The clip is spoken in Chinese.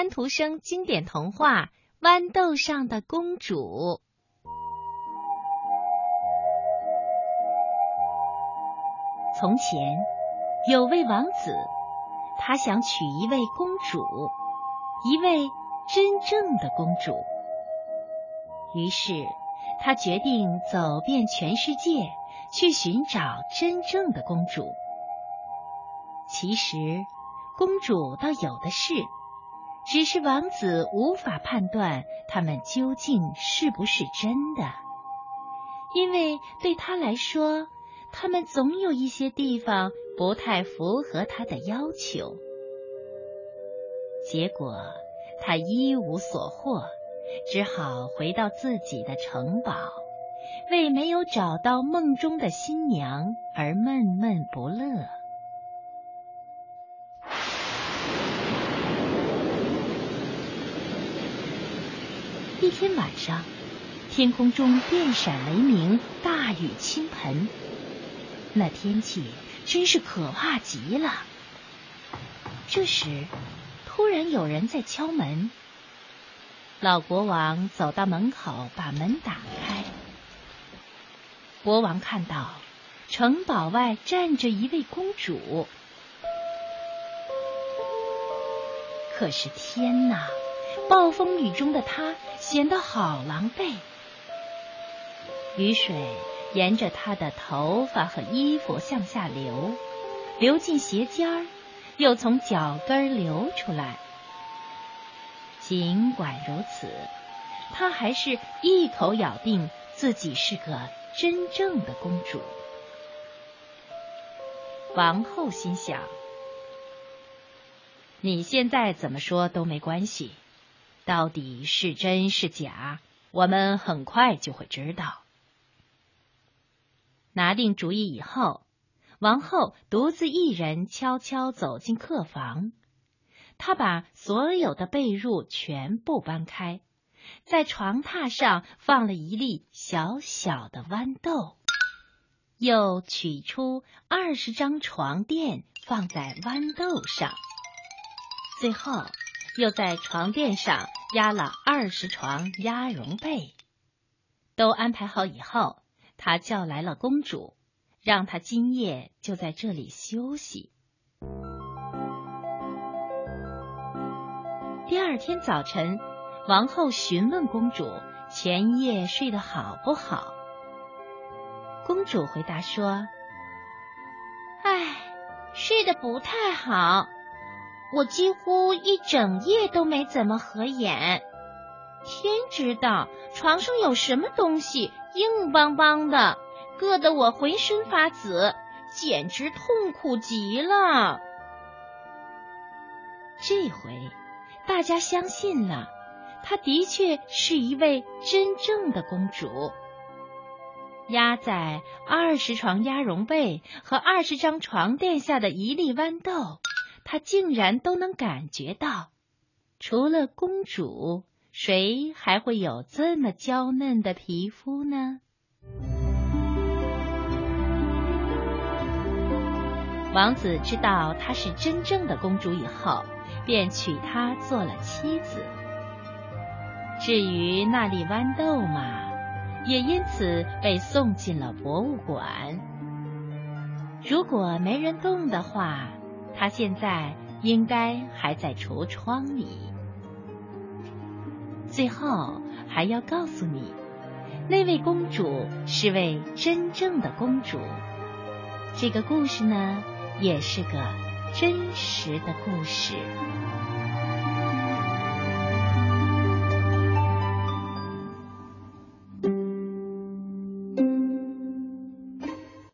安徒生经典童话《豌豆上的公主》。从前有位王子，他想娶一位公主，一位真正的公主。于是他决定走遍全世界，去寻找真正的公主。其实，公主倒有的是，只是王子无法判断他们究竟是不是真的，因为对他来说，他们总有一些地方不太符合他的要求。结果，他一无所获，只好回到自己的城堡，为没有找到梦中的新娘而闷闷不乐。一天晚上，天空中电闪雷鸣，大雨倾盆，那天气真是可怕极了。这时，突然有人在敲门。老国王走到门口，把门打开。国王看到城堡外站着一位公主，可是天哪！暴风雨中的她显得好狼狈，雨水沿着她的头发和衣服向下流，流进鞋尖儿，又从脚跟流出来。尽管如此，她还是一口咬定自己是个真正的公主。王后心想：你现在怎么说都没关系。到底是真是假，我们很快就会知道。拿定主意以后，王后独自一人悄悄走进客房。她把所有的被褥全部搬开，在床榻上放了一粒小小的豌豆，又取出二十张床垫放在豌豆上，最后又在床垫上。压了二十床鸭绒被，都安排好以后，他叫来了公主，让她今夜就在这里休息。第二天早晨，王后询问公主前夜睡得好不好。公主回答说：“唉，睡得不太好。”我几乎一整夜都没怎么合眼，天知道床上有什么东西硬邦邦的，硌得我浑身发紫，简直痛苦极了。这回大家相信了，她的确是一位真正的公主。压在二十床鸭绒被和二十张床垫下的一粒豌豆。他竟然都能感觉到，除了公主，谁还会有这么娇嫩的皮肤呢？王子知道她是真正的公主以后，便娶她做了妻子。至于那粒豌豆嘛，也因此被送进了博物馆。如果没人动的话。她现在应该还在橱窗里。最后还要告诉你，那位公主是位真正的公主。这个故事呢，也是个真实的故事。